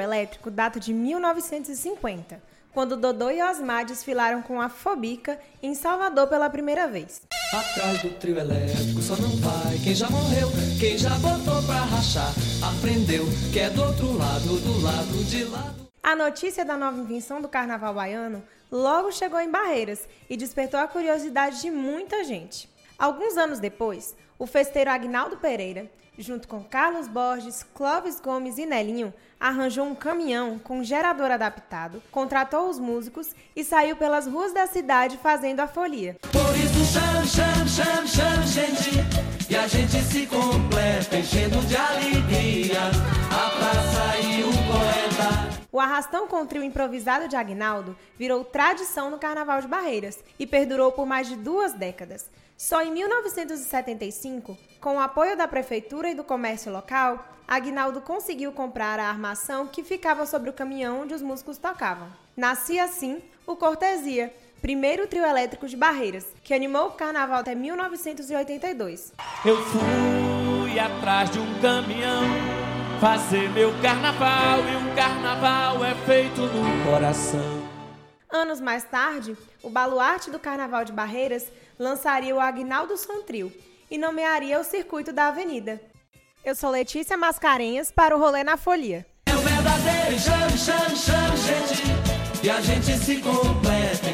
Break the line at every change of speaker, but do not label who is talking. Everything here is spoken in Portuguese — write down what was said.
elétrico data de 1950, quando Dodô e Osmar desfilaram com a Fobica em Salvador pela primeira vez.
Atrás do trio elétrico só não vai quem já morreu, quem já botou pra rachar, aprendeu que é do outro lado, do lado de lá.
A notícia da nova invenção do carnaval baiano logo chegou em Barreiras e despertou a curiosidade de muita gente. Alguns anos depois, o festeiro Agnaldo Pereira, junto com Carlos Borges, Clóvis Gomes e Nelinho, arranjou um caminhão com gerador adaptado, contratou os músicos e saiu pelas ruas da cidade fazendo a folia.
Por isso gente, e a gente se completa, enchendo
arrastão com o trio improvisado de Agnaldo virou tradição no Carnaval de Barreiras e perdurou por mais de duas décadas. Só em 1975, com o apoio da prefeitura e do comércio local, Agnaldo conseguiu comprar a armação que ficava sobre o caminhão onde os músicos tocavam. Nascia assim o Cortesia, primeiro trio elétrico de Barreiras, que animou o carnaval até 1982.
Eu fui atrás de um caminhão fazer meu carnaval e um carnaval é feito no coração.
Anos mais tarde, o baluarte do Carnaval de Barreiras lançaria o Agnaldo Som Trio e nomearia o circuito da avenida. Eu sou Letícia Mascarenhas para o Rolê na Folia.
É o verdadeiro chame, chame, chame, gente, e a gente se completa.